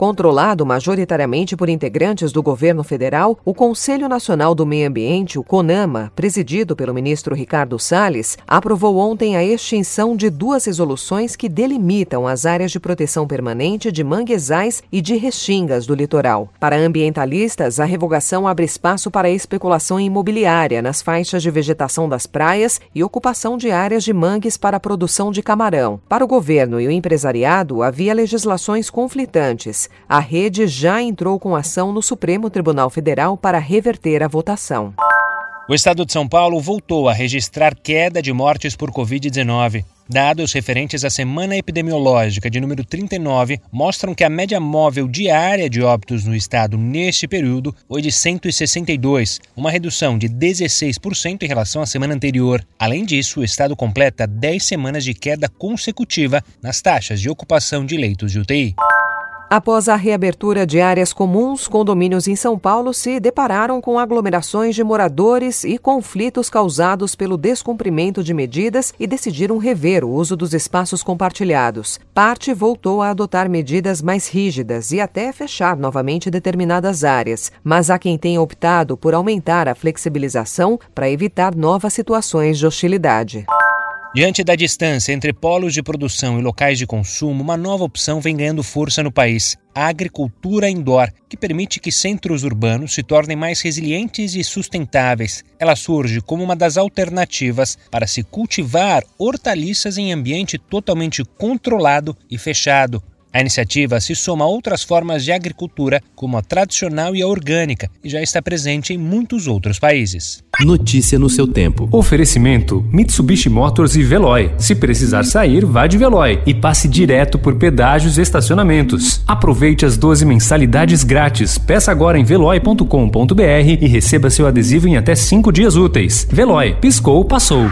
Controlado majoritariamente por integrantes do governo federal, o Conselho Nacional do Meio Ambiente, o CONAMA, presidido pelo ministro Ricardo Salles, aprovou ontem a extinção de duas resoluções que delimitam as áreas de proteção permanente de manguezais e de restingas do litoral. Para ambientalistas, a revogação abre espaço para especulação imobiliária nas faixas de vegetação das praias e ocupação de áreas de mangues para a produção de camarão. Para o governo e o empresariado, havia legislações conflitantes a rede já entrou com ação no Supremo Tribunal Federal para reverter a votação. O estado de São Paulo voltou a registrar queda de mortes por Covid-19. Dados referentes à semana epidemiológica de número 39 mostram que a média móvel diária de óbitos no estado neste período foi de 162, uma redução de 16% em relação à semana anterior. Além disso, o estado completa 10 semanas de queda consecutiva nas taxas de ocupação de leitos de UTI. Após a reabertura de áreas comuns, condomínios em São Paulo se depararam com aglomerações de moradores e conflitos causados pelo descumprimento de medidas e decidiram rever o uso dos espaços compartilhados. Parte voltou a adotar medidas mais rígidas e até fechar novamente determinadas áreas, mas há quem tenha optado por aumentar a flexibilização para evitar novas situações de hostilidade. Diante da distância entre polos de produção e locais de consumo, uma nova opção vem ganhando força no país: a agricultura indoor, que permite que centros urbanos se tornem mais resilientes e sustentáveis. Ela surge como uma das alternativas para se cultivar hortaliças em ambiente totalmente controlado e fechado, a iniciativa se soma a outras formas de agricultura, como a tradicional e a orgânica, e já está presente em muitos outros países. Notícia no seu tempo. Oferecimento: Mitsubishi Motors e Veloy. Se precisar sair, vá de Veloy e passe direto por pedágios e estacionamentos. Aproveite as 12 mensalidades grátis. Peça agora em veloy.com.br e receba seu adesivo em até 5 dias úteis. Veloy, piscou, passou.